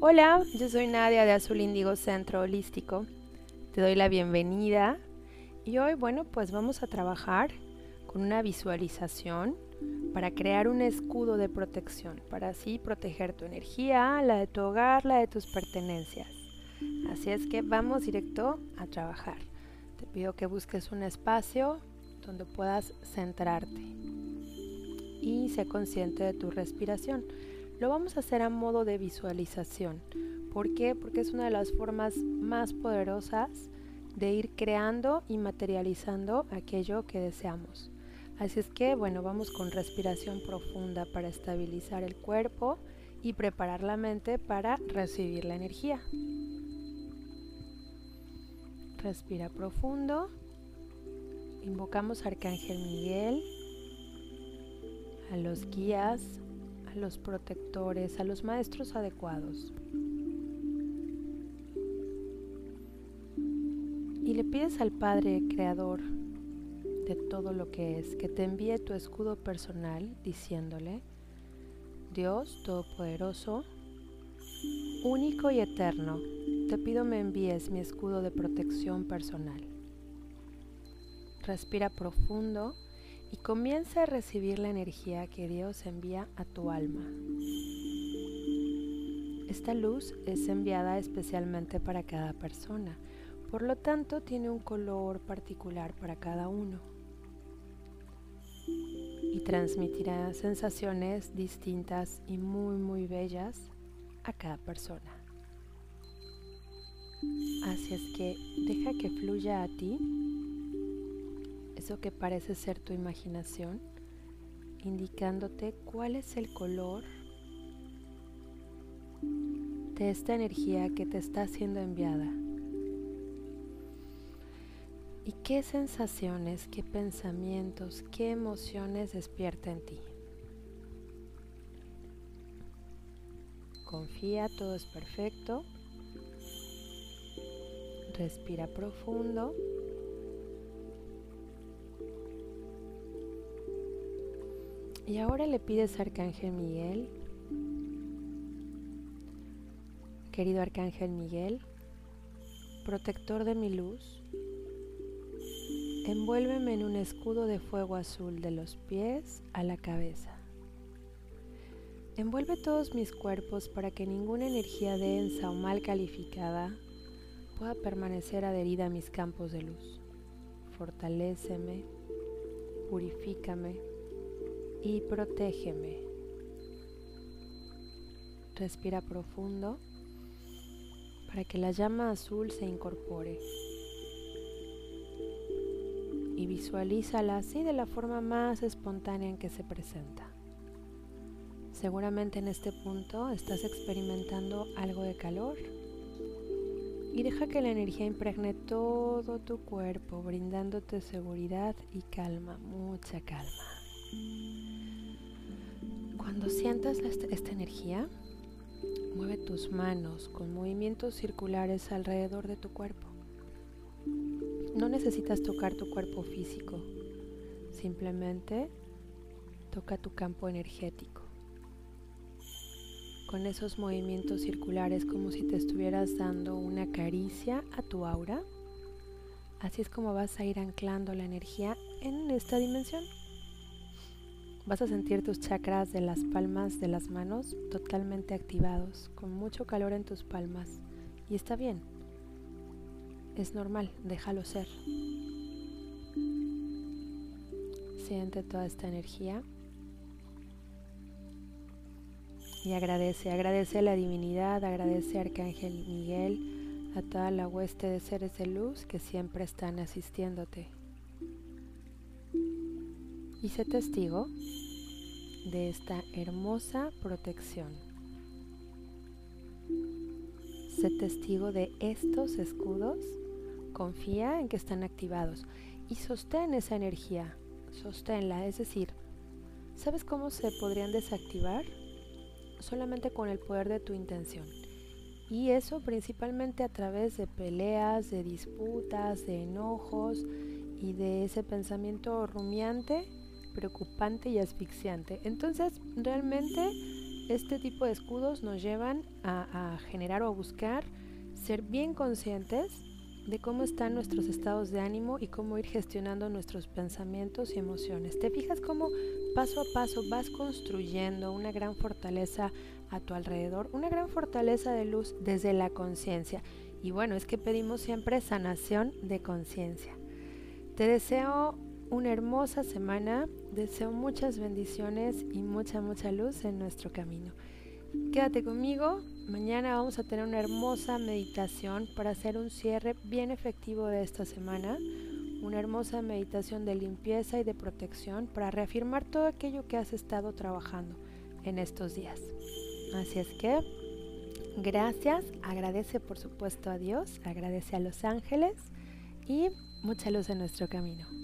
Hola, yo soy Nadia de Azul Índigo Centro Holístico. Te doy la bienvenida y hoy, bueno, pues vamos a trabajar con una visualización para crear un escudo de protección, para así proteger tu energía, la de tu hogar, la de tus pertenencias. Así es que vamos directo a trabajar. Te pido que busques un espacio donde puedas centrarte y sé consciente de tu respiración. Lo vamos a hacer a modo de visualización. ¿Por qué? Porque es una de las formas más poderosas de ir creando y materializando aquello que deseamos. Así es que, bueno, vamos con respiración profunda para estabilizar el cuerpo y preparar la mente para recibir la energía. Respira profundo. Invocamos a Arcángel Miguel, a los guías, los protectores, a los maestros adecuados. Y le pides al Padre Creador de todo lo que es que te envíe tu escudo personal diciéndole, Dios Todopoderoso, único y eterno, te pido me envíes mi escudo de protección personal. Respira profundo y comienza a recibir la energía que Dios envía a tu alma. Esta luz es enviada especialmente para cada persona, por lo tanto tiene un color particular para cada uno y transmitirá sensaciones distintas y muy muy bellas a cada persona. Así es que deja que fluya a ti que parece ser tu imaginación, indicándote cuál es el color de esta energía que te está siendo enviada. ¿Y qué sensaciones, qué pensamientos, qué emociones despierta en ti? Confía, todo es perfecto. Respira profundo. Y ahora le pides Arcángel Miguel, querido Arcángel Miguel, protector de mi luz, envuélveme en un escudo de fuego azul de los pies a la cabeza. Envuelve todos mis cuerpos para que ninguna energía densa o mal calificada pueda permanecer adherida a mis campos de luz. Fortaléceme, purifícame y protégeme. Respira profundo para que la llama azul se incorpore y visualízala así de la forma más espontánea en que se presenta. Seguramente en este punto estás experimentando algo de calor y deja que la energía impregne todo tu cuerpo, brindándote seguridad y calma, mucha calma. Cuando sientas esta energía, mueve tus manos con movimientos circulares alrededor de tu cuerpo. No necesitas tocar tu cuerpo físico, simplemente toca tu campo energético. Con esos movimientos circulares como si te estuvieras dando una caricia a tu aura, así es como vas a ir anclando la energía en esta dimensión. Vas a sentir tus chakras de las palmas de las manos totalmente activados, con mucho calor en tus palmas. Y está bien. Es normal, déjalo ser. Siente toda esta energía y agradece, agradece a la divinidad, agradece a Arcángel Miguel, a toda la hueste de seres de luz que siempre están asistiéndote y sé testigo de esta hermosa protección. Sé testigo de estos escudos, confía en que están activados y sostén esa energía, sosténla, es decir, ¿sabes cómo se podrían desactivar? Solamente con el poder de tu intención. Y eso principalmente a través de peleas, de disputas, de enojos y de ese pensamiento rumiante preocupante y asfixiante. Entonces, realmente este tipo de escudos nos llevan a, a generar o a buscar ser bien conscientes de cómo están nuestros estados de ánimo y cómo ir gestionando nuestros pensamientos y emociones. ¿Te fijas cómo paso a paso vas construyendo una gran fortaleza a tu alrededor, una gran fortaleza de luz desde la conciencia? Y bueno, es que pedimos siempre sanación de conciencia. Te deseo una hermosa semana, deseo muchas bendiciones y mucha, mucha luz en nuestro camino. Quédate conmigo, mañana vamos a tener una hermosa meditación para hacer un cierre bien efectivo de esta semana, una hermosa meditación de limpieza y de protección para reafirmar todo aquello que has estado trabajando en estos días. Así es que, gracias, agradece por supuesto a Dios, agradece a los ángeles y mucha luz en nuestro camino.